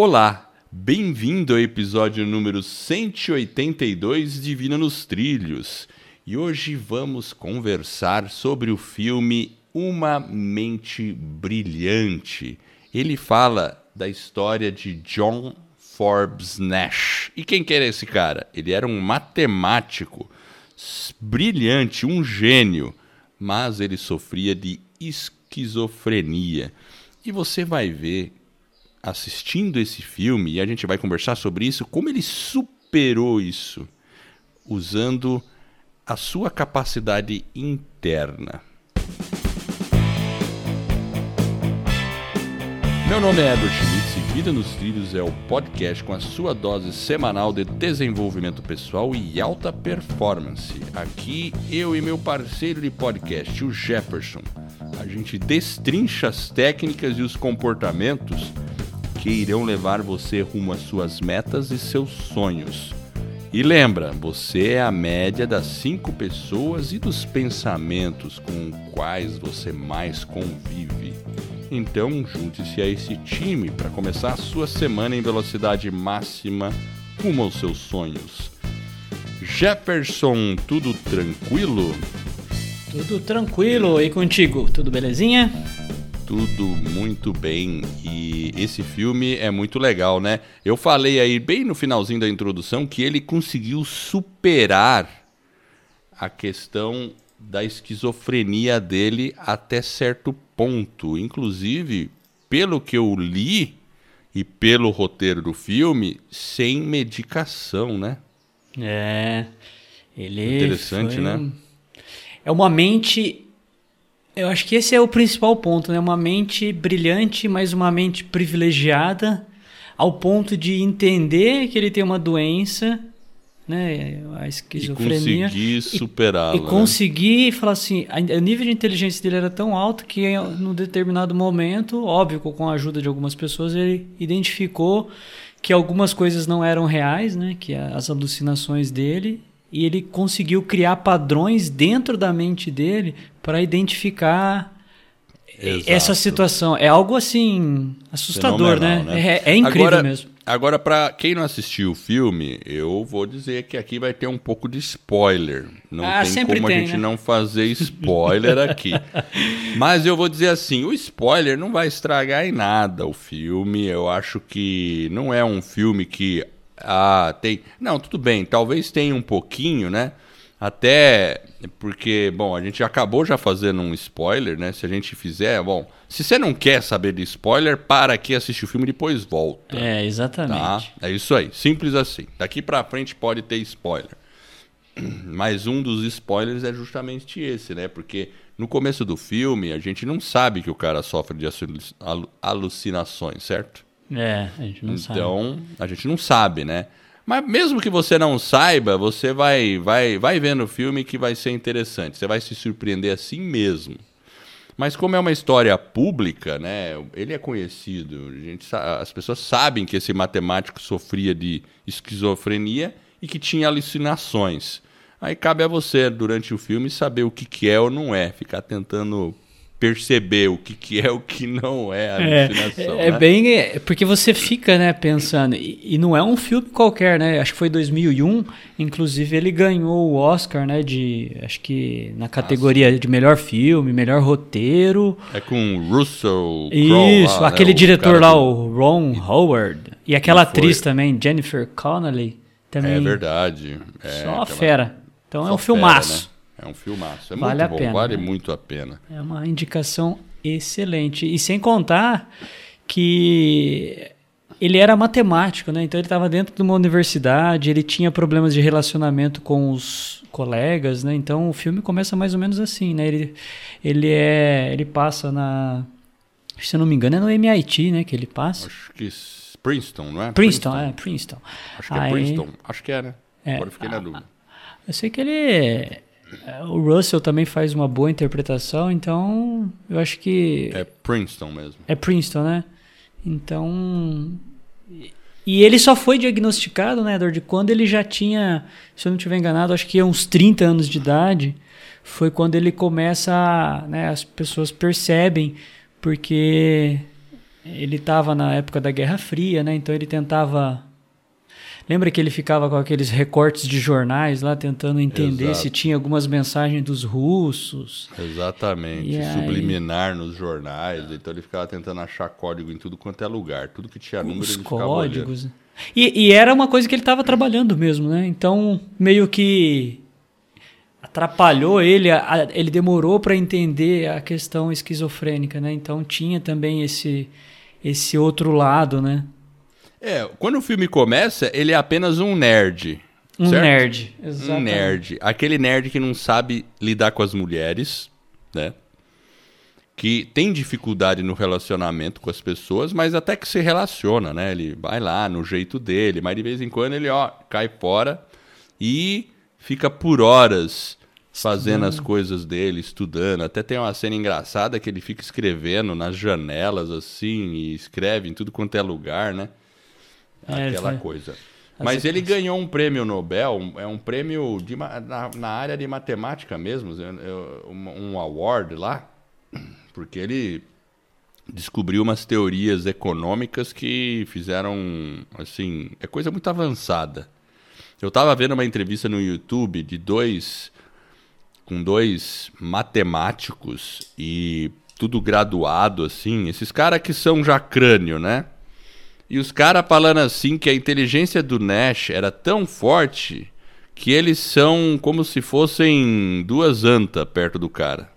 Olá, bem-vindo ao episódio número 182 de Divina nos Trilhos. E hoje vamos conversar sobre o filme Uma Mente Brilhante. Ele fala da história de John Forbes Nash. E quem que era esse cara? Ele era um matemático brilhante, um gênio, mas ele sofria de esquizofrenia. E você vai ver assistindo esse filme, e a gente vai conversar sobre isso, como ele superou isso usando a sua capacidade interna. Meu nome é Edward Schmitz e Vida nos Trilhos é o podcast com a sua dose semanal de desenvolvimento pessoal e alta performance. Aqui eu e meu parceiro de podcast, o Jefferson, a gente destrincha as técnicas e os comportamentos que irão levar você rumo às suas metas e seus sonhos. E lembra, você é a média das cinco pessoas e dos pensamentos com quais você mais convive. Então, junte-se a esse time para começar a sua semana em velocidade máxima rumo aos seus sonhos. Jefferson, tudo tranquilo? Tudo tranquilo e contigo, tudo belezinha? Tudo muito bem. E esse filme é muito legal, né? Eu falei aí bem no finalzinho da introdução que ele conseguiu superar a questão da esquizofrenia dele até certo ponto. Inclusive, pelo que eu li e pelo roteiro do filme, sem medicação, né? É. Ele Interessante, foi... né? É uma mente eu acho que esse é o principal ponto, né? Uma mente brilhante, mas uma mente privilegiada, ao ponto de entender que ele tem uma doença, né? A esquizofrenia. E conseguir superá-la. E, e conseguir né? falar assim, o nível de inteligência dele era tão alto que, num determinado momento, óbvio, com a ajuda de algumas pessoas, ele identificou que algumas coisas não eram reais, né? Que as alucinações dele e ele conseguiu criar padrões dentro da mente dele para identificar Exato. essa situação. É algo assim assustador, né? né? É, é, incrível agora, mesmo. Agora, para quem não assistiu o filme, eu vou dizer que aqui vai ter um pouco de spoiler. Não ah, tem como tem, a gente né? não fazer spoiler aqui. Mas eu vou dizer assim: o spoiler não vai estragar em nada o filme. Eu acho que não é um filme que ah, tem. Não, tudo bem, talvez tenha um pouquinho, né? Até porque, bom, a gente acabou já fazendo um spoiler, né? Se a gente fizer, bom, se você não quer saber de spoiler, para aqui, assiste o filme e depois volta. É, exatamente. Tá? É isso aí, simples assim. Daqui pra frente pode ter spoiler. Mas um dos spoilers é justamente esse, né? Porque no começo do filme a gente não sabe que o cara sofre de alucinações, certo? É, a gente não então, sabe. Então, a gente não sabe, né? Mas mesmo que você não saiba, você vai, vai, vai vendo o filme que vai ser interessante. Você vai se surpreender assim mesmo. Mas como é uma história pública, né? Ele é conhecido. A gente, as pessoas sabem que esse matemático sofria de esquizofrenia e que tinha alucinações. Aí cabe a você, durante o filme, saber o que, que é ou não é. Ficar tentando perceber o que, que é o que não é a é, alucinação. É, é né? bem. É, porque você fica né, pensando. E, e, não é um filme qualquer, né? Acho que foi 2001. Inclusive, ele ganhou o Oscar, né? De. Acho que na categoria Nossa. de melhor filme, melhor roteiro. É com Russell. Isso, lá, aquele né, diretor lá, do... o Ron Howard. E aquela atriz também, Jennifer Connelly. Também. É verdade. É, Só aquela... fera. Então é um filmaço. Fera, né? É um filmaço. É vale muito bom, pena, vale né? muito a pena. É uma indicação excelente. E sem contar que ele era matemático, né? Então ele estava dentro de uma universidade, ele tinha problemas de relacionamento com os colegas, né? Então o filme começa mais ou menos assim, né? Ele, ele é, ele passa na, se eu não me engano, é no MIT, né? Que ele passa. Acho que Princeton, não é? Princeton, Princeton. é Princeton. Acho que é Aí, Princeton. Acho que é, né? É, Agora eu fiquei na dúvida. Eu sei que ele o Russell também faz uma boa interpretação, então eu acho que. É Princeton mesmo. É Princeton, né? Então. E ele só foi diagnosticado, né, Edward, quando ele já tinha, se eu não estiver enganado, acho que uns 30 anos de idade. Foi quando ele começa, né, as pessoas percebem, porque ele estava na época da Guerra Fria, né? Então ele tentava Lembra que ele ficava com aqueles recortes de jornais lá tentando entender Exato. se tinha algumas mensagens dos russos. Exatamente. E Subliminar aí... nos jornais. Então ele ficava tentando achar código em tudo quanto é lugar. Tudo que tinha número Os ele códigos. E, e, era uma coisa que ele estava trabalhando mesmo, né? Então meio que atrapalhou ele, ele demorou para entender a questão esquizofrênica, né? Então tinha também esse esse outro lado, né? É, quando o filme começa, ele é apenas um nerd. Um certo? nerd, exatamente. Um nerd. Aquele nerd que não sabe lidar com as mulheres, né? Que tem dificuldade no relacionamento com as pessoas, mas até que se relaciona, né? Ele vai lá no jeito dele, mas de vez em quando ele, ó, cai fora e fica por horas fazendo as coisas dele, estudando. Até tem uma cena engraçada que ele fica escrevendo nas janelas, assim, e escreve em tudo quanto é lugar, né? É, aquela coisa. Mas ele ganhou um prêmio Nobel, é um prêmio de, na, na área de matemática mesmo, um award lá, porque ele descobriu umas teorias econômicas que fizeram, assim, é coisa muito avançada. Eu estava vendo uma entrevista no YouTube de dois, com dois matemáticos e tudo graduado, assim, esses caras que são já crânio, né? E os caras falando assim que a inteligência do Nash era tão forte que eles são como se fossem duas antas perto do cara.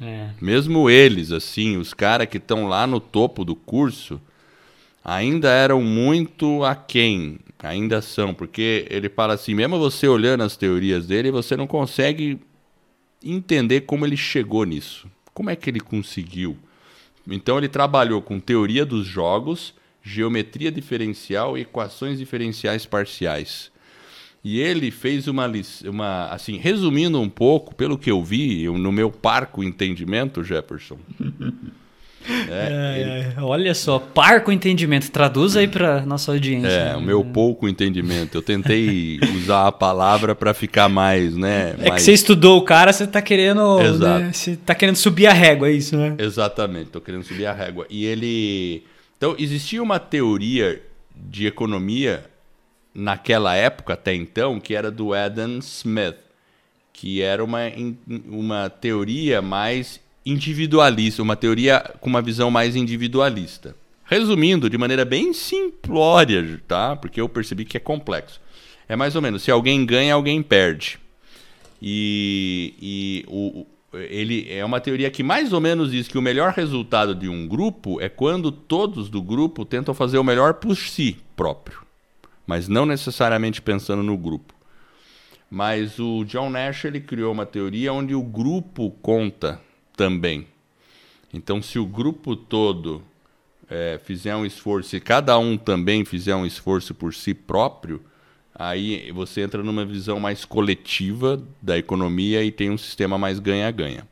É. Mesmo eles, assim, os caras que estão lá no topo do curso, ainda eram muito aquém. Ainda são, porque ele fala assim: mesmo você olhando as teorias dele, você não consegue entender como ele chegou nisso. Como é que ele conseguiu? Então ele trabalhou com teoria dos jogos geometria diferencial e equações diferenciais parciais. E ele fez uma, uma assim, resumindo um pouco, pelo que eu vi, eu, no meu parco entendimento, Jefferson. É, é, ele... Olha só, parco entendimento. Traduz aí para nossa audiência. É, o meu pouco entendimento. Eu tentei usar a palavra para ficar mais, né? É mais... que você estudou o cara, você está querendo, Exato. Né, você tá querendo subir a régua, é isso, né? Exatamente, estou querendo subir a régua. E ele então, existia uma teoria de economia naquela época, até então, que era do Adam Smith, que era uma, uma teoria mais individualista, uma teoria com uma visão mais individualista. Resumindo, de maneira bem simplória, tá? Porque eu percebi que é complexo. É mais ou menos, se alguém ganha, alguém perde. E, e o, ele é uma teoria que mais ou menos diz que o melhor resultado de um grupo é quando todos do grupo tentam fazer o melhor por si próprio, mas não necessariamente pensando no grupo. Mas o John Nash ele criou uma teoria onde o grupo conta também. Então, se o grupo todo é, fizer um esforço e cada um também fizer um esforço por si próprio, Aí você entra numa visão mais coletiva da economia e tem um sistema mais ganha-ganha.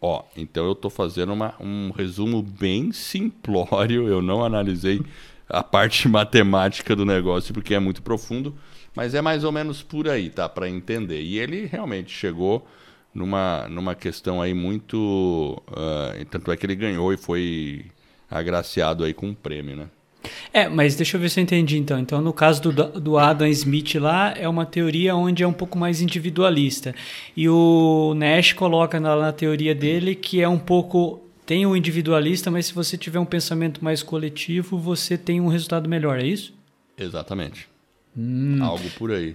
Ó, então eu estou fazendo uma, um resumo bem simplório, eu não analisei a parte matemática do negócio porque é muito profundo, mas é mais ou menos por aí, tá? Para entender. E ele realmente chegou numa, numa questão aí muito. Uh, tanto é que ele ganhou e foi agraciado aí com um prêmio, né? É, mas deixa eu ver se eu entendi então. Então, no caso do, do Adam Smith lá, é uma teoria onde é um pouco mais individualista. E o Nash coloca na, na teoria dele que é um pouco. Tem o individualista, mas se você tiver um pensamento mais coletivo, você tem um resultado melhor, é isso? Exatamente. Hum. Algo por aí.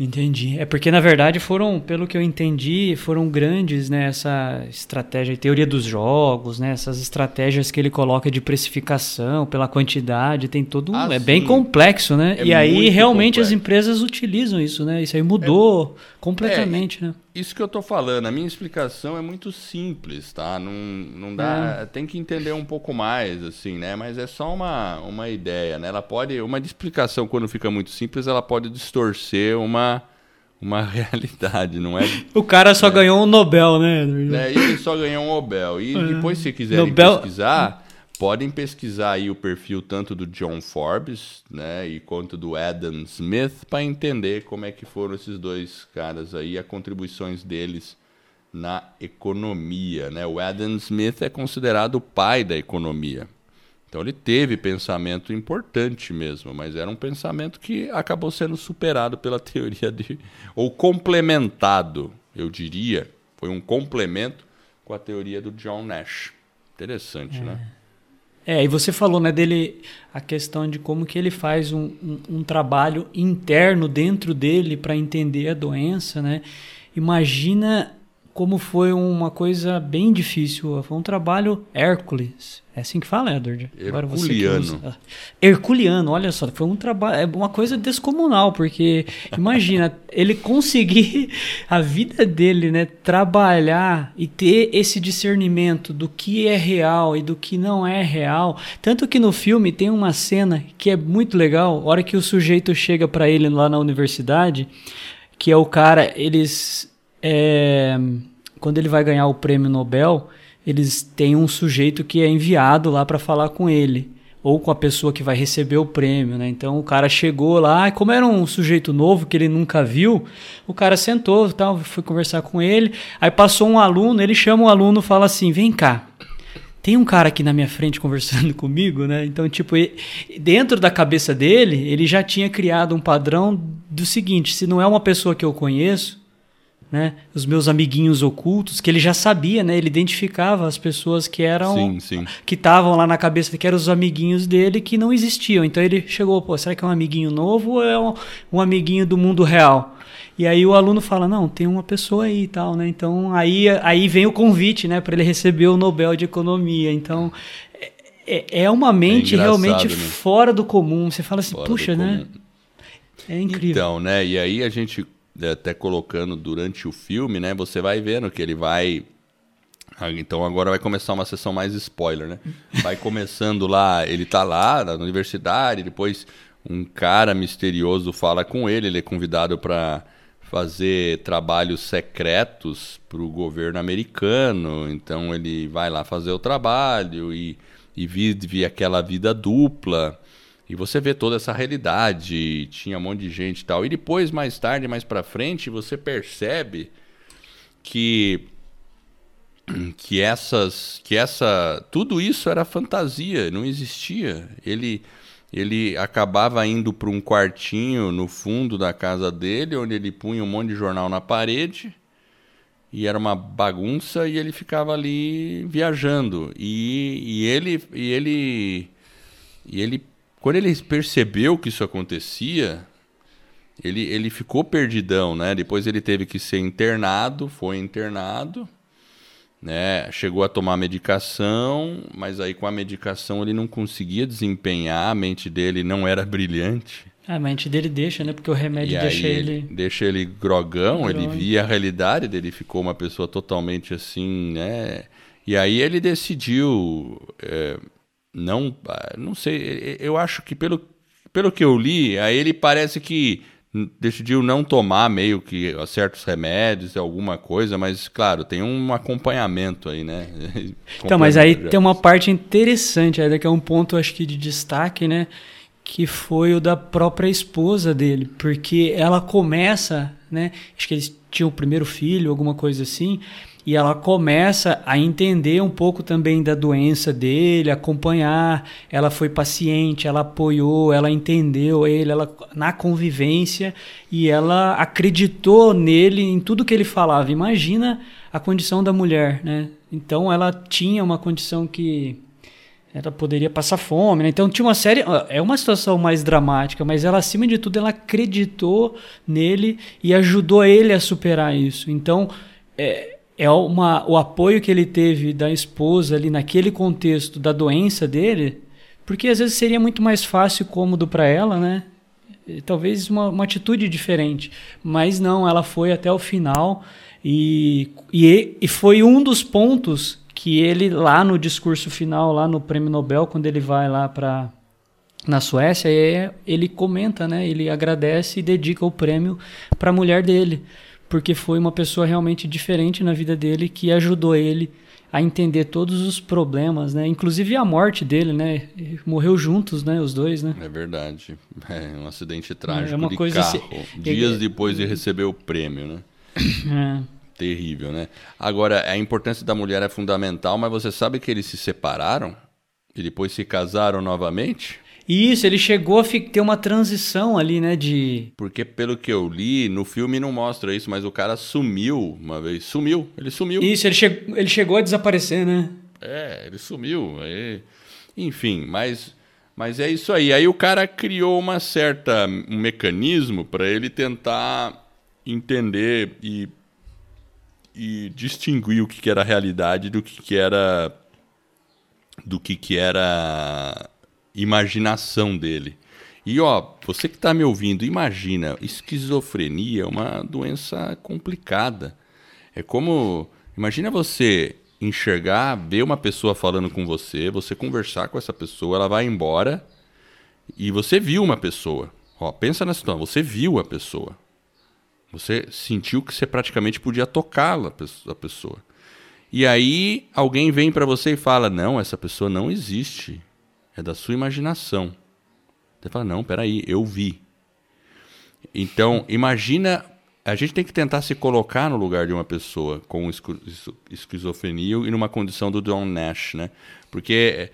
Entendi. É porque, na verdade, foram, pelo que eu entendi, foram grandes né, essa estratégia, teoria dos jogos, né, essas estratégias que ele coloca de precificação pela quantidade, tem todo um, ah, é sim. bem complexo, né? É e aí realmente complexo. as empresas utilizam isso, né? Isso aí mudou é, completamente, é, né? Isso que eu tô falando, a minha explicação é muito simples, tá? Não, não dá, é. tem que entender um pouco mais, assim, né? Mas é só uma, uma ideia, né? Ela pode, uma explicação quando fica muito simples, ela pode distorcer uma uma realidade, não é? O cara só é. ganhou um Nobel, né? É, ele só ganhou um Nobel. E é. depois, se quiserem Nobel... pesquisar, podem pesquisar aí o perfil tanto do John Forbes, né, e quanto do Adam Smith para entender como é que foram esses dois caras aí, as contribuições deles na economia, né? O Adam Smith é considerado o pai da economia. Então ele teve pensamento importante mesmo, mas era um pensamento que acabou sendo superado pela teoria de. ou complementado, eu diria. Foi um complemento com a teoria do John Nash. Interessante, é. né? É, e você falou né, dele a questão de como que ele faz um, um, um trabalho interno dentro dele para entender a doença, né? Imagina como foi uma coisa bem difícil. Foi um trabalho Hércules. É assim que fala, Edward? Herculiano. Ah, Herculiano, olha só. Foi um trabalho, é uma coisa descomunal, porque imagina, ele conseguir a vida dele, né, trabalhar e ter esse discernimento do que é real e do que não é real. Tanto que no filme tem uma cena que é muito legal, a hora que o sujeito chega para ele lá na universidade, que é o cara, eles é, quando ele vai ganhar o prêmio Nobel, eles têm um sujeito que é enviado lá para falar com ele ou com a pessoa que vai receber o prêmio, né? Então o cara chegou lá, como era um sujeito novo que ele nunca viu, o cara sentou, tal, foi conversar com ele. Aí passou um aluno, ele chama o aluno, fala assim: "Vem cá, tem um cara aqui na minha frente conversando comigo, né? Então, tipo, dentro da cabeça dele, ele já tinha criado um padrão do seguinte: se não é uma pessoa que eu conheço, né, os meus amiguinhos ocultos, que ele já sabia, né, ele identificava as pessoas que eram sim, sim. que estavam lá na cabeça que eram os amiguinhos dele que não existiam. Então ele chegou, pô, será que é um amiguinho novo ou é um, um amiguinho do mundo real? E aí o aluno fala, não, tem uma pessoa aí e tal, né? Então aí, aí vem o convite, né, para ele receber o Nobel de Economia. Então é, é uma mente é realmente né? fora do comum. Você fala assim, fora puxa, né? É incrível. Então, né? E aí a gente até colocando durante o filme, né? Você vai vendo que ele vai. Ah, então agora vai começar uma sessão mais spoiler, né? Vai começando lá, ele tá lá na universidade, depois um cara misterioso fala com ele, ele é convidado para fazer trabalhos secretos para o governo americano. Então ele vai lá fazer o trabalho e, e vive aquela vida dupla. E você vê toda essa realidade, tinha um monte de gente e tal. E depois, mais tarde, mais pra frente, você percebe que que essas que essa tudo isso era fantasia, não existia. Ele ele acabava indo para um quartinho no fundo da casa dele, onde ele punha um monte de jornal na parede, e era uma bagunça, e ele ficava ali viajando. E, e ele e ele e ele quando ele percebeu que isso acontecia, ele, ele ficou perdidão, né? Depois ele teve que ser internado, foi internado, né? Chegou a tomar medicação, mas aí com a medicação ele não conseguia desempenhar, a mente dele não era brilhante. A mente dele deixa, né? Porque o remédio e deixa ele. Deixa ele grogão, ele via a realidade dele, ficou uma pessoa totalmente assim, né? E aí ele decidiu. É, não, ah, não sei, eu acho que pelo, pelo que eu li, aí ele parece que decidiu não tomar meio que certos remédios, alguma coisa, mas claro, tem um acompanhamento aí, né? então, mas aí tem uma parte interessante, aí que é um ponto acho que de destaque, né? Que foi o da própria esposa dele, porque ela começa, né? Acho que eles tinham o primeiro filho, alguma coisa assim, e ela começa a entender um pouco também da doença dele, acompanhar. Ela foi paciente, ela apoiou, ela entendeu ele, ela na convivência e ela acreditou nele em tudo que ele falava. Imagina a condição da mulher, né? Então ela tinha uma condição que ela poderia passar fome, né? Então tinha uma série, é uma situação mais dramática, mas ela acima de tudo ela acreditou nele e ajudou ele a superar isso. Então é, é uma, o apoio que ele teve da esposa ali naquele contexto da doença dele, porque às vezes seria muito mais fácil e cômodo para ela, né? E, talvez uma, uma atitude diferente, mas não, ela foi até o final e, e, e foi um dos pontos que ele lá no discurso final, lá no Prêmio Nobel, quando ele vai lá para na Suécia, ele comenta, né? Ele agradece e dedica o prêmio para a mulher dele porque foi uma pessoa realmente diferente na vida dele que ajudou ele a entender todos os problemas, né? Inclusive a morte dele, né? Morreu juntos, né? Os dois, né? É verdade. É um acidente trágico é uma de coisa carro. Assim... Dias depois de receber o prêmio, né? É. Terrível, né? Agora, a importância da mulher é fundamental, mas você sabe que eles se separaram? E depois se casaram novamente? Isso, ele chegou a ter uma transição ali, né, de... Porque pelo que eu li, no filme não mostra isso, mas o cara sumiu uma vez. Sumiu, ele sumiu. Isso, ele, che ele chegou a desaparecer, né? É, ele sumiu. Aí... Enfim, mas, mas é isso aí. Aí o cara criou uma certa, um mecanismo para ele tentar entender e, e distinguir o que, que era realidade do que, que era do que, que era imaginação dele. E ó, você que está me ouvindo, imagina, esquizofrenia é uma doença complicada. É como, imagina você enxergar, ver uma pessoa falando com você, você conversar com essa pessoa, ela vai embora e você viu uma pessoa. Ó, pensa na situação, você viu a pessoa. Você sentiu que você praticamente podia tocá-la, a pessoa. E aí alguém vem para você e fala: "Não, essa pessoa não existe é da sua imaginação. Você fala, não, peraí, eu vi. Então, imagina. A gente tem que tentar se colocar no lugar de uma pessoa com esquizofrenia e numa condição do John Nash, né? Porque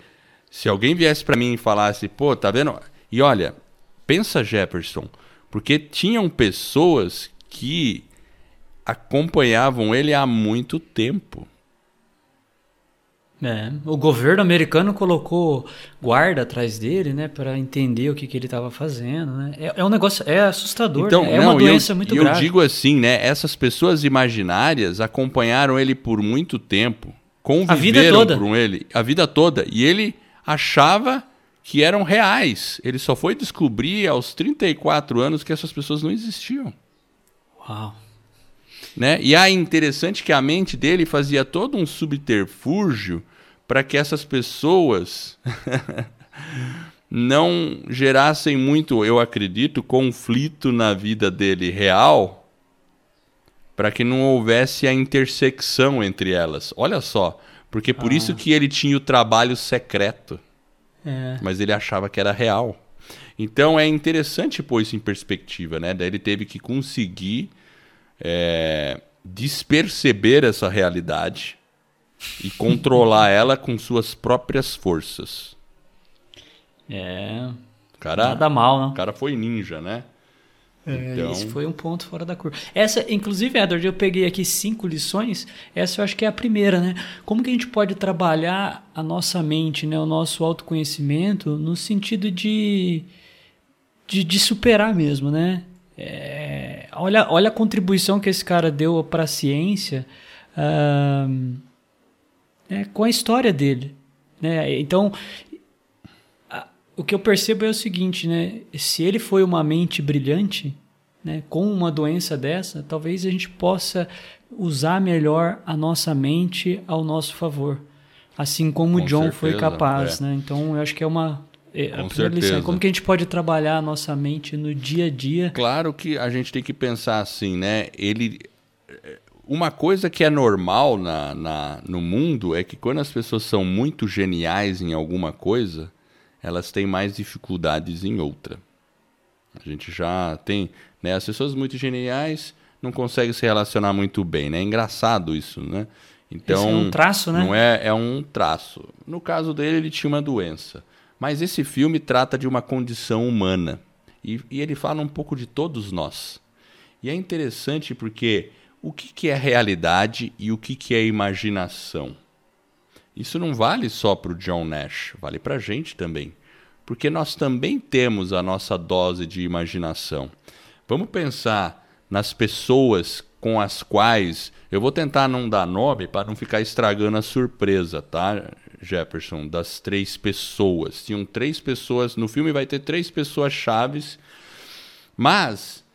se alguém viesse para mim e falasse, pô, tá vendo? E olha, pensa Jefferson, porque tinham pessoas que acompanhavam ele há muito tempo. É, o governo americano colocou guarda atrás dele, né, para entender o que, que ele estava fazendo, né? É, é, um negócio, é assustador, então, né? é não, uma doença eu, muito eu grave. Eu digo assim, né, essas pessoas imaginárias acompanharam ele por muito tempo, conviveram com ele a vida toda, e ele achava que eram reais. Ele só foi descobrir aos 34 anos que essas pessoas não existiam. Uau. Né? E é interessante que a mente dele fazia todo um subterfúgio para que essas pessoas não gerassem muito, eu acredito, conflito na vida dele real, para que não houvesse a intersecção entre elas. Olha só, porque por ah. isso que ele tinha o trabalho secreto. É. Mas ele achava que era real. Então é interessante pôr isso em perspectiva, né? Daí ele teve que conseguir é, desperceber essa realidade e controlar ela com suas próprias forças. É. Cara, nada mal, não. O cara foi ninja, né? É, então... Esse foi um ponto fora da curva. Essa, inclusive, Edward, eu peguei aqui cinco lições. Essa eu acho que é a primeira, né? Como que a gente pode trabalhar a nossa mente, né? o nosso autoconhecimento, no sentido de, de, de superar mesmo, né? É, olha, olha a contribuição que esse cara deu para a ciência uh, é, com a história dele. Né? Então, a, o que eu percebo é o seguinte, né? se ele foi uma mente brilhante, né, com uma doença dessa, talvez a gente possa usar melhor a nossa mente ao nosso favor. Assim como o John certeza, foi capaz. É. Né? Então, eu acho que é uma Com a certeza. lição é como que a gente pode trabalhar a nossa mente no dia a dia. Claro que a gente tem que pensar assim, né? Ele, uma coisa que é normal na, na, no mundo é que quando as pessoas são muito geniais em alguma coisa, elas têm mais dificuldades em outra. A gente já tem, né? As pessoas muito geniais não conseguem se relacionar muito bem, né? É engraçado isso, né? Então, Esse é um traço, né? Não é, é um traço. No caso dele, ele tinha uma doença. Mas esse filme trata de uma condição humana. E, e ele fala um pouco de todos nós. E é interessante porque o que, que é realidade e o que, que é imaginação? Isso não vale só para o John Nash, vale para a gente também. Porque nós também temos a nossa dose de imaginação. Vamos pensar nas pessoas com as quais. Eu vou tentar não dar nome para não ficar estragando a surpresa, tá, Jefferson? Das três pessoas. Tinham três pessoas. No filme vai ter três pessoas chaves. Mas.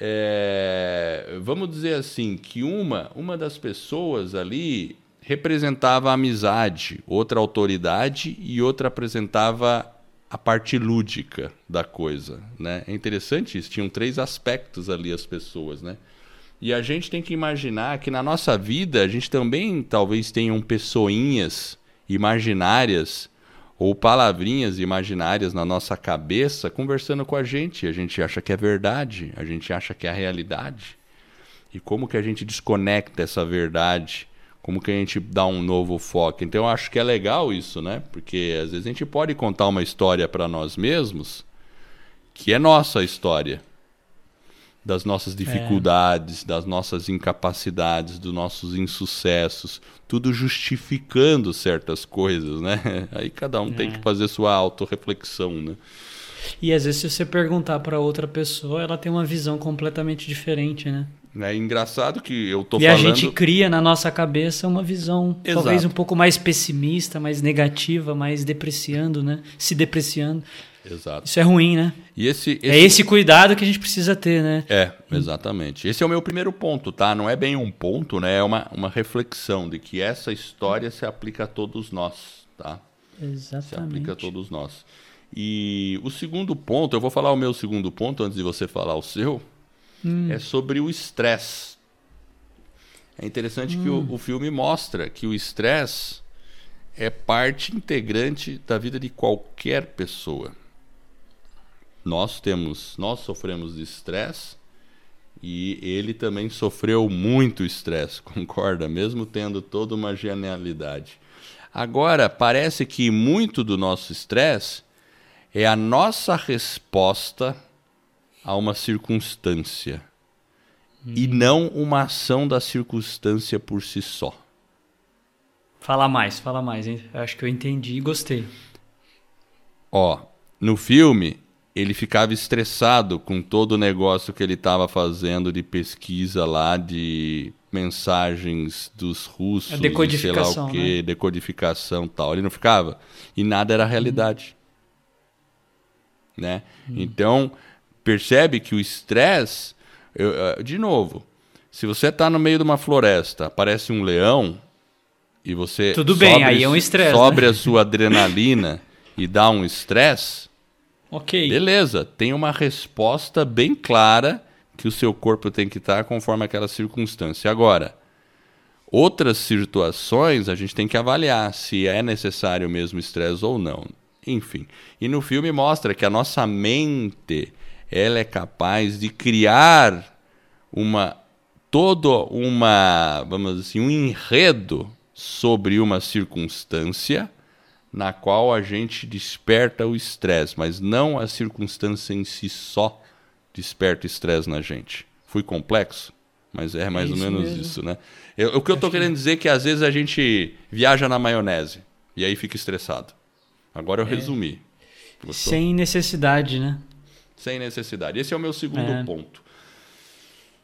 É, vamos dizer assim que uma uma das pessoas ali representava a amizade, outra autoridade e outra apresentava a parte lúdica da coisa, né? É interessante isso. Tinham três aspectos ali as pessoas, né? E a gente tem que imaginar que na nossa vida a gente também talvez tenham pessoinhas imaginárias ou palavrinhas imaginárias na nossa cabeça conversando com a gente. A gente acha que é verdade, a gente acha que é a realidade. E como que a gente desconecta essa verdade como que a gente dá um novo foco. Então eu acho que é legal isso, né? Porque às vezes a gente pode contar uma história para nós mesmos que é nossa história das nossas dificuldades, é. das nossas incapacidades, dos nossos insucessos, tudo justificando certas coisas, né? Aí cada um é. tem que fazer sua autorreflexão, né? E às vezes se você perguntar para outra pessoa, ela tem uma visão completamente diferente, né? É engraçado que eu tô e falando... E a gente cria na nossa cabeça uma visão Exato. talvez um pouco mais pessimista, mais negativa, mais depreciando, né? Se depreciando. Exato. Isso é ruim, né? E esse, esse, É esse cuidado que a gente precisa ter, né? É, exatamente. Esse é o meu primeiro ponto, tá? Não é bem um ponto, né? É uma, uma reflexão de que essa história se aplica a todos nós, tá? Exatamente. Se aplica a todos nós. E o segundo ponto, eu vou falar o meu segundo ponto antes de você falar o seu, hum. é sobre o estresse. É interessante hum. que o, hum. o filme mostra que o estresse é parte integrante da vida de qualquer pessoa. Nós temos, nós sofremos de estresse e ele também sofreu muito estresse, concorda? Mesmo tendo toda uma genialidade. Agora, parece que muito do nosso estresse é a nossa resposta a uma circunstância hum. e não uma ação da circunstância por si só. Fala mais, fala mais, hein? Acho que eu entendi e gostei. Ó, no filme, ele ficava estressado com todo o negócio que ele estava fazendo de pesquisa lá de mensagens dos russos, a decodificação, sei lá o quê, né? decodificação tal. Ele não ficava e nada era realidade. Hum. Né? Hum. Então, percebe que o estresse, de novo, se você está no meio de uma floresta, aparece um leão e você Tudo bem, aí é um estresse. Sobre né? a sua adrenalina e dá um estresse, Ok. Beleza, tem uma resposta bem clara que o seu corpo tem que estar conforme aquela circunstância. Agora, outras situações a gente tem que avaliar se é necessário mesmo estresse ou não. Enfim. E no filme mostra que a nossa mente ela é capaz de criar uma todo uma, vamos dizer assim, um enredo sobre uma circunstância na qual a gente desperta o estresse, mas não a circunstância em si só desperta estresse na gente. Fui complexo, mas é mais é ou menos mesmo. isso, né? Eu, o que eu estou querendo dizer é que às vezes a gente viaja na maionese e aí fica estressado. Agora eu é. resumi. Gostou? Sem necessidade, né? Sem necessidade. Esse é o meu segundo é. ponto.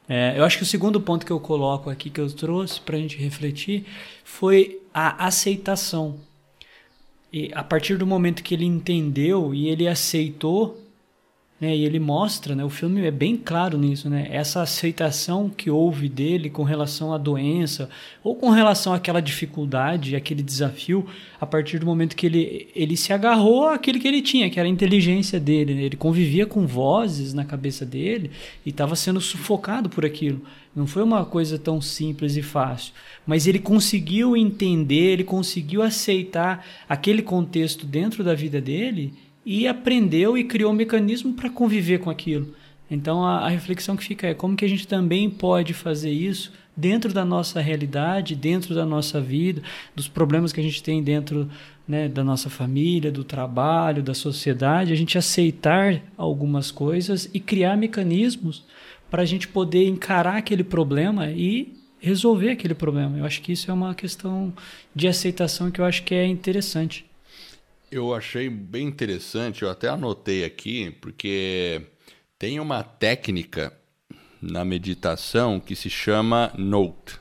É, eu acho que o segundo ponto que eu coloco aqui, que eu trouxe para a gente refletir, foi a aceitação. E a partir do momento que ele entendeu e ele aceitou né? E ele mostra, né? o filme é bem claro nisso, né? essa aceitação que houve dele com relação à doença ou com relação àquela dificuldade, aquele desafio, a partir do momento que ele, ele se agarrou àquilo que ele tinha, que era a inteligência dele. Né? Ele convivia com vozes na cabeça dele e estava sendo sufocado por aquilo. Não foi uma coisa tão simples e fácil, mas ele conseguiu entender, ele conseguiu aceitar aquele contexto dentro da vida dele e aprendeu e criou um mecanismo para conviver com aquilo. Então a, a, reflexão que fica é como que a gente também pode fazer isso dentro da nossa realidade, dentro da nossa vida, dos problemas que a gente tem dentro né, da nossa família, do trabalho, da sociedade, a gente aceitar algumas coisas e criar mecanismos para a gente poder encarar aquele problema e resolver aquele problema. Eu acho que isso é uma questão de aceitação que eu acho que é interessante. Eu achei bem interessante, eu até anotei aqui, porque tem uma técnica na meditação que se chama Note.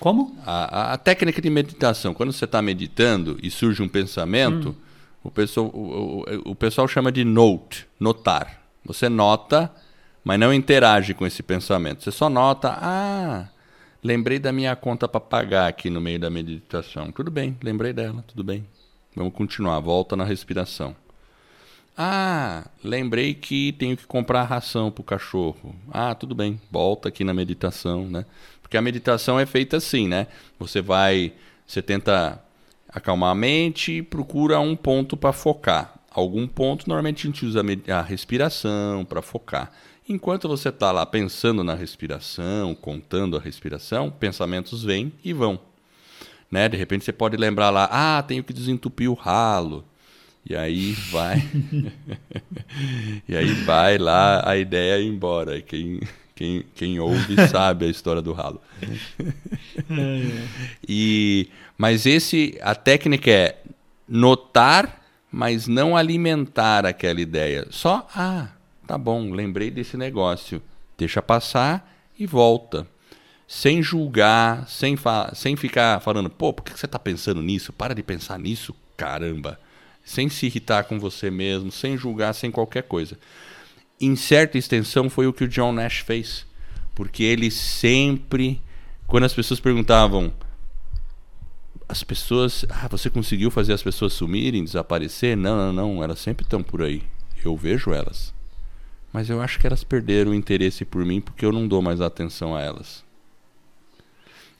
Como? A, a, técnica de meditação, quando você está meditando e surge um pensamento, hum. o, pessoal, o, o, o pessoal chama de note, notar. Você nota, mas não interage com esse pensamento. Você só nota, ah, lembrei da minha conta para pagar aqui no meio da meditação. Tudo bem, lembrei dela, tudo bem. Vamos continuar, volta na respiração. Ah, lembrei que tenho que comprar ração para o cachorro. Ah, tudo bem, volta aqui na meditação, né? Porque a meditação é feita assim, né? Você vai, você tenta acalmar a mente e procura um ponto para focar. Algum ponto, normalmente a gente usa a respiração para focar. Enquanto você está lá pensando na respiração, contando a respiração, pensamentos vêm e vão. Né? De repente você pode lembrar lá, ah, tenho que desentupir o ralo. E aí vai. e aí vai lá a ideia ir embora. Quem, quem, quem ouve sabe a história do ralo. e, mas esse, a técnica é notar, mas não alimentar aquela ideia. Só, ah, tá bom, lembrei desse negócio. Deixa passar e volta sem julgar, sem, sem ficar falando, pô, por que você está pensando nisso? Para de pensar nisso, caramba. Sem se irritar com você mesmo, sem julgar, sem qualquer coisa. Em certa extensão, foi o que o John Nash fez. Porque ele sempre, quando as pessoas perguntavam, as pessoas, ah, você conseguiu fazer as pessoas sumirem, desaparecer? Não, não, não, elas sempre estão por aí. Eu vejo elas. Mas eu acho que elas perderam o interesse por mim porque eu não dou mais atenção a elas.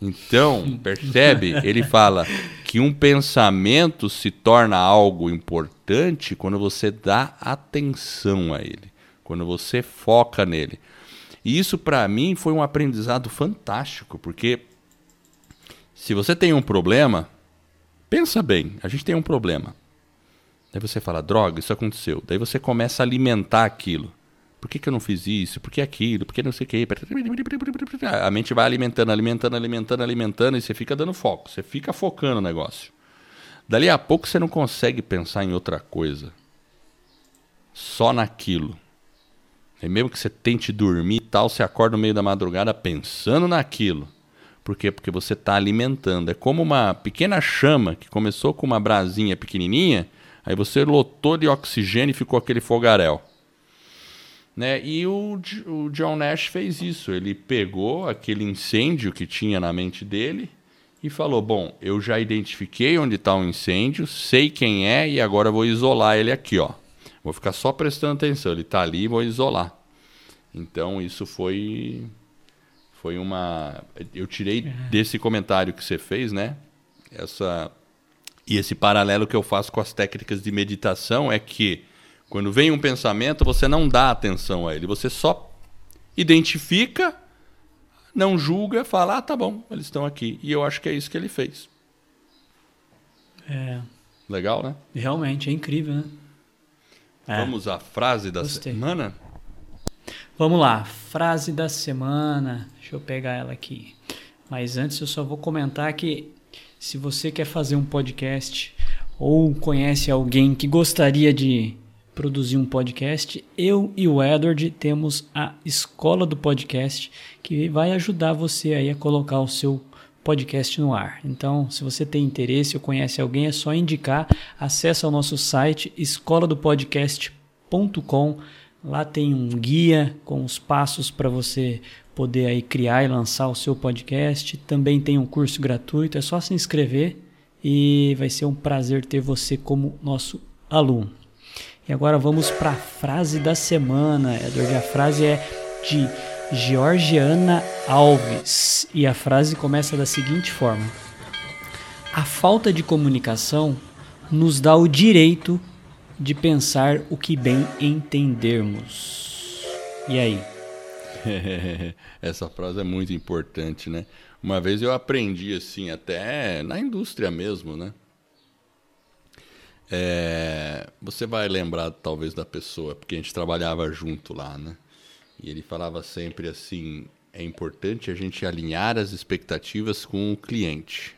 Então, percebe? Ele fala que um pensamento se torna algo importante quando você dá atenção a ele, quando você foca nele. E isso para mim foi um aprendizado fantástico, porque se você tem um problema, pensa bem, a gente tem um problema. Daí você fala, droga, isso aconteceu. Daí você começa a alimentar aquilo. Por que, que eu não fiz isso? Por que aquilo? Por que não sei o que? A mente vai alimentando, alimentando, alimentando, alimentando e você fica dando foco. Você fica focando o negócio. Dali a pouco você não consegue pensar em outra coisa. Só naquilo. E mesmo que você tente dormir e tal, você acorda no meio da madrugada pensando naquilo. Por quê? Porque você está alimentando. É como uma pequena chama que começou com uma brasinha pequenininha, aí você lotou de oxigênio e ficou aquele fogaréu. Né? E o, o John Nash fez isso. Ele pegou aquele incêndio que tinha na mente dele e falou: Bom, eu já identifiquei onde está o incêndio, sei quem é e agora vou isolar ele aqui. ó. Vou ficar só prestando atenção. Ele está ali e vou isolar. Então isso foi foi uma eu tirei é. desse comentário que você fez, né? Essa e esse paralelo que eu faço com as técnicas de meditação é que quando vem um pensamento, você não dá atenção a ele, você só identifica, não julga, fala: "Ah, tá bom, eles estão aqui". E eu acho que é isso que ele fez. É. Legal, né? Realmente é incrível, né? É. Vamos à frase da Gostei. semana? Vamos lá, frase da semana. Deixa eu pegar ela aqui. Mas antes eu só vou comentar que se você quer fazer um podcast ou conhece alguém que gostaria de produzir um podcast, eu e o Edward temos a Escola do Podcast que vai ajudar você aí a colocar o seu podcast no ar. Então, se você tem interesse ou conhece alguém, é só indicar, acesse o nosso site escoladopodcast.com. Lá tem um guia com os passos para você poder aí criar e lançar o seu podcast. Também tem um curso gratuito, é só se inscrever e vai ser um prazer ter você como nosso aluno. E agora vamos para a frase da semana, Edward. A frase é de Georgiana Alves e a frase começa da seguinte forma: A falta de comunicação nos dá o direito de pensar o que bem entendermos. E aí? Essa frase é muito importante, né? Uma vez eu aprendi assim, até na indústria mesmo, né? É, você vai lembrar talvez da pessoa, porque a gente trabalhava junto lá, né? E ele falava sempre assim: é importante a gente alinhar as expectativas com o cliente.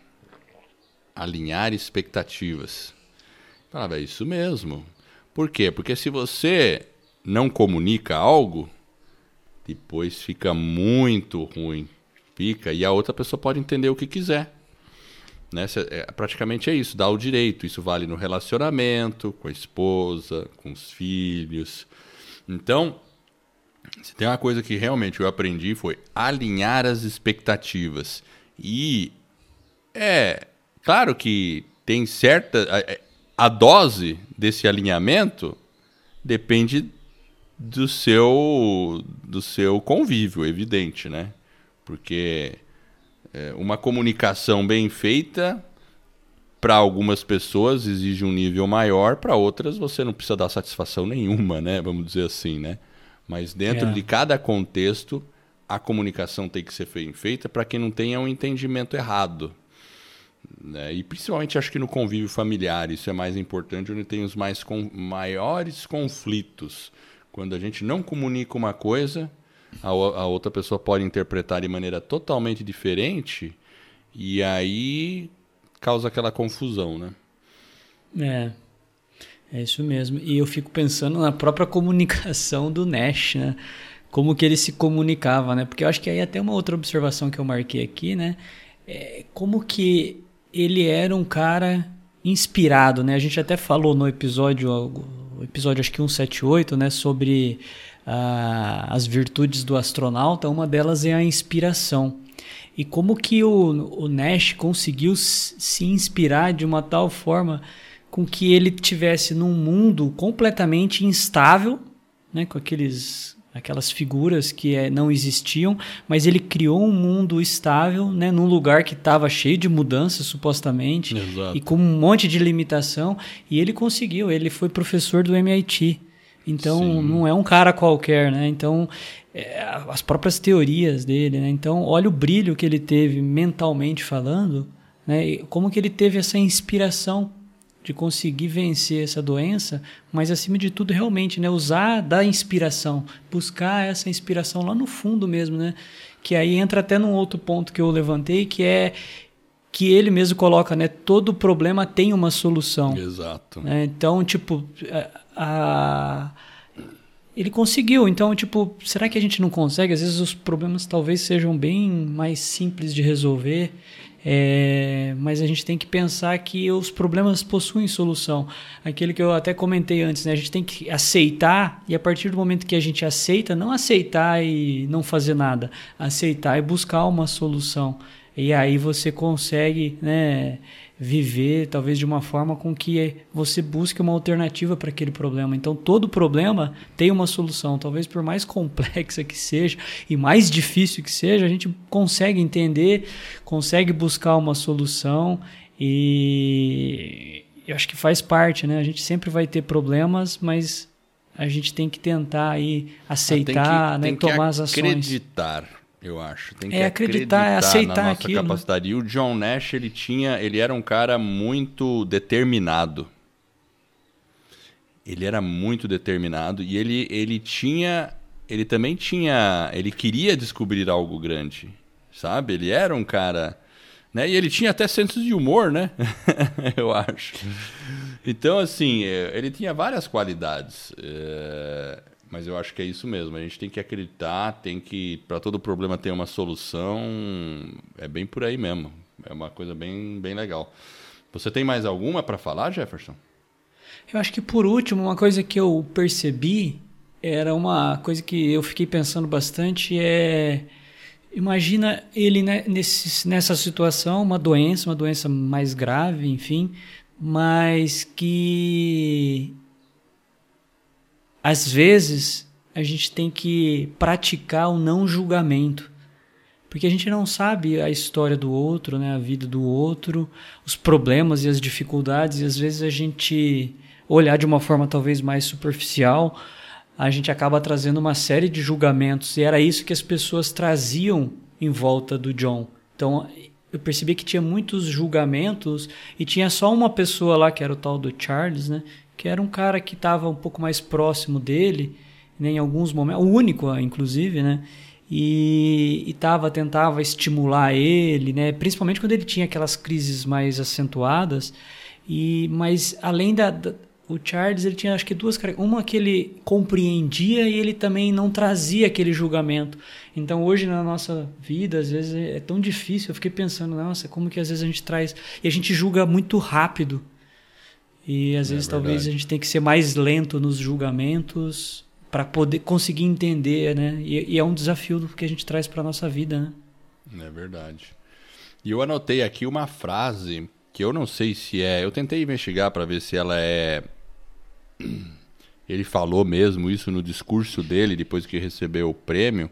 Alinhar expectativas. Eu falava, é isso mesmo. Por quê? Porque se você não comunica algo, depois fica muito ruim. Fica, e a outra pessoa pode entender o que quiser. Né? É, praticamente é isso, dá o direito. Isso vale no relacionamento, com a esposa, com os filhos. Então, se tem uma coisa que realmente eu aprendi foi alinhar as expectativas. E é claro que tem certa. A, a dose desse alinhamento depende do seu, do seu convívio, evidente, né? Porque é, uma comunicação bem feita para algumas pessoas exige um nível maior, para outras você não precisa dar satisfação nenhuma, né? Vamos dizer assim, né? Mas dentro É. de cada contexto, a comunicação tem que ser fe- feita para que não tenha um entendimento errado. né? E principalmente acho que no convívio familiar, isso é mais importante, onde tem os mais con- maiores conflitos. Quando a gente não comunica uma coisa, a, a outra pessoa pode interpretar de maneira totalmente diferente, e aí causa aquela confusão, né? É. É isso mesmo. E eu fico pensando na própria comunicação do Nash, né? Como que ele se comunicava, né? Porque eu acho que aí até uma outra observação que eu marquei aqui, né? É como que ele era um cara inspirado, né? A gente até falou no episódio, episódio acho que 178, né? Sobre ah, as virtudes do astronauta. Uma delas é a inspiração. E como que o, o Nash conseguiu se inspirar de uma tal forma com que ele tivesse num mundo completamente instável, né, com aqueles aquelas figuras que eh, não existiam, mas ele criou um mundo estável, né, num lugar que estava cheio de mudanças supostamente Exato. e com um monte de limitação, e ele conseguiu, ele foi professor do MIT. Então Sim. não é um cara qualquer, né? Então é, as próprias teorias dele, né? Então olha o brilho que ele teve mentalmente falando, né? E como que ele teve essa inspiração de conseguir vencer essa doença, mas acima de tudo realmente, né, usar da inspiração, buscar essa inspiração lá no fundo mesmo, né? Que aí entra até num outro ponto que eu levantei, que é que ele mesmo coloca, né, todo problema tem uma solução. Exato. né? Então, tipo, a, ele conseguiu. Então, tipo, será que a gente não consegue? Às vezes os problemas talvez sejam bem mais simples de resolver, é, mas a gente tem que pensar que os problemas possuem solução. Aquele que eu até comentei antes, né? A gente tem que aceitar e a partir do momento que a gente aceita, não aceitar e não fazer nada, aceitar e buscar uma solução. E aí você consegue, né, viver talvez de uma forma com que você busque uma alternativa para aquele problema. Então todo problema tem uma solução, talvez por mais complexa que seja e mais difícil que seja, a gente consegue entender, consegue buscar uma solução e eu acho que faz parte, né? A gente sempre vai ter problemas, mas a gente tem que tentar aí aceitar, Ah, né, tem que tomar as ações. acreditar, eu acho. Tem que É, acreditar, é aceitar na nossa aquilo, né? capacidade. E o John Nash, ele tinha, ele era um cara muito determinado. Ele era muito determinado e ele, ele tinha, ele também tinha, ele queria descobrir algo grande, sabe? Ele era um cara, né? E ele tinha até senso de humor, né? eu acho. Então, assim, é, ele tinha várias qualidades. é, Mas eu acho que é isso mesmo. A gente tem que acreditar, tem que. Para todo problema ter uma solução. É bem por aí mesmo. É uma coisa bem, bem legal. Você tem mais alguma para falar, Jefferson? Eu acho que por último, uma coisa que eu percebi era uma coisa que eu fiquei pensando bastante é imagina ele né, nesse, nessa situação, uma doença, uma doença mais grave, enfim, mas que às vezes a gente tem que praticar o não julgamento. Porque a gente não sabe a história do outro, né, a vida do outro, os problemas e as dificuldades, e às vezes a gente olhar de uma forma talvez mais superficial, a gente acaba trazendo uma série de julgamentos, e era isso que as pessoas traziam em volta do John. Então, eu percebi que tinha muitos julgamentos e tinha só uma pessoa lá, que era o tal do Charles, né, que era um cara que estava um pouco mais próximo dele, né, em alguns momentos, o único, inclusive, né, e, e tava, tentava estimular ele, né? principalmente quando ele tinha aquelas crises mais acentuadas. E, mas além da, da o Charles ele tinha acho que duas uma que ele compreendia e ele também não trazia aquele julgamento. Então hoje na nossa vida às vezes é tão difícil. Eu fiquei pensando, nossa, como que às vezes a gente traz e a gente julga muito rápido. E às É vezes talvez verdade. a gente tem que ser mais lento nos julgamentos para poder conseguir entender, né? E, e é um desafio que a gente traz para nossa vida, né? É verdade. E eu anotei aqui uma frase que eu não sei se é. Eu tentei investigar para ver se ela é. Ele falou mesmo isso no discurso dele depois que recebeu o prêmio.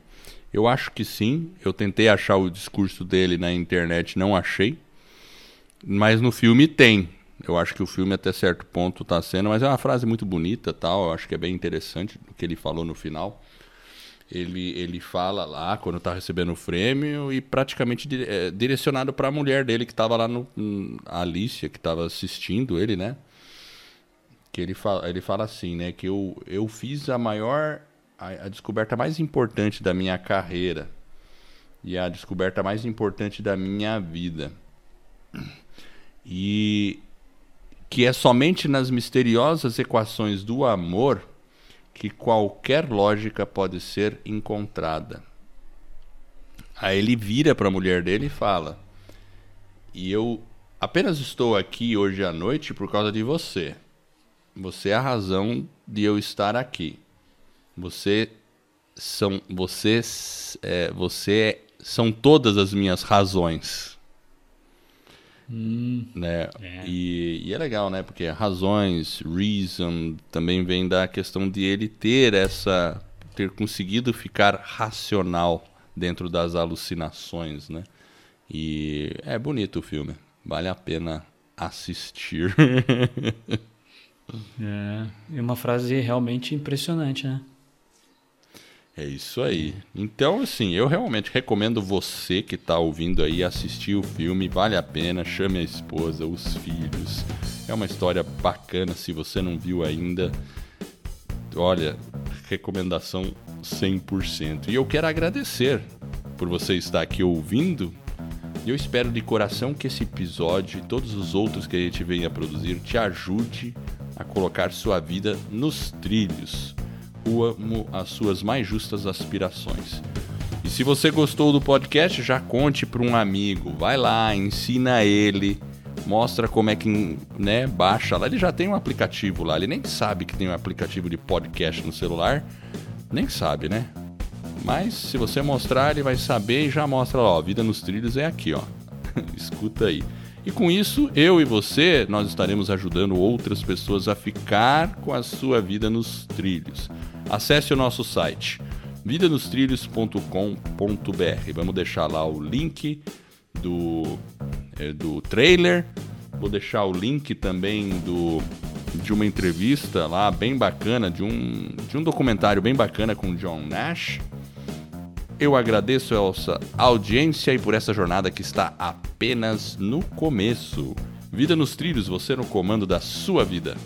Eu acho que sim. Eu tentei achar o discurso dele na internet, não achei. Mas no filme tem. Eu acho que o filme até certo ponto está sendo, mas é uma frase muito bonita, tal. Eu acho que é bem interessante o que ele falou no final. ele, ele fala lá quando tá recebendo o prêmio e praticamente é, direcionado para a mulher dele que estava lá no a Alicia que estava assistindo ele, né? Que ele fala, ele fala assim, né, que eu, eu fiz a maior a, a descoberta mais importante da minha carreira e a descoberta mais importante da minha vida. E que é somente nas misteriosas equações do amor que qualquer lógica pode ser encontrada. Aí ele vira para a mulher dele e fala: E eu apenas estou aqui hoje à noite por causa de você. Você é a razão de eu estar aqui. Você são você é, você são todas as minhas razões. Hum, né? É. E, e, é legal, né? Porque razões, reason, também vem da questão de ele ter essa. ter conseguido ficar racional dentro das alucinações, né? E é bonito o filme. Vale a pena assistir. é, é uma frase realmente impressionante, né? É isso aí. Então, assim, eu realmente recomendo você que está ouvindo aí assistir o filme. Vale a pena. Chame a esposa, os filhos. É uma história bacana. Se você não viu ainda, olha, recomendação 100%. E eu quero agradecer por você estar aqui ouvindo. E eu espero de coração que esse episódio e todos os outros que a gente venha produzir te ajude a colocar sua vida nos trilhos às suas mais justas aspirações. E se você gostou do podcast, já conte para um amigo. Vai lá, ensina ele, mostra como é que né, baixa lá. Ele já tem um aplicativo lá, ele nem sabe que tem um aplicativo de podcast no celular. Nem sabe, né? Mas se você mostrar, ele vai saber e já mostra lá, ó, Vida nos Trilhos é aqui, ó. Escuta aí. E com isso, eu e você, nós estaremos ajudando outras pessoas a ficar com a sua vida nos trilhos. Acesse o nosso site vidanostrilhos.com.br. Vamos deixar lá o link do, é, do trailer. Vou deixar o link também do, de uma entrevista lá bem bacana, de um, de um documentário bem bacana com John Nash. Eu agradeço a audiência e por essa jornada que está apenas no começo. Vida nos trilhos, você no comando da sua vida.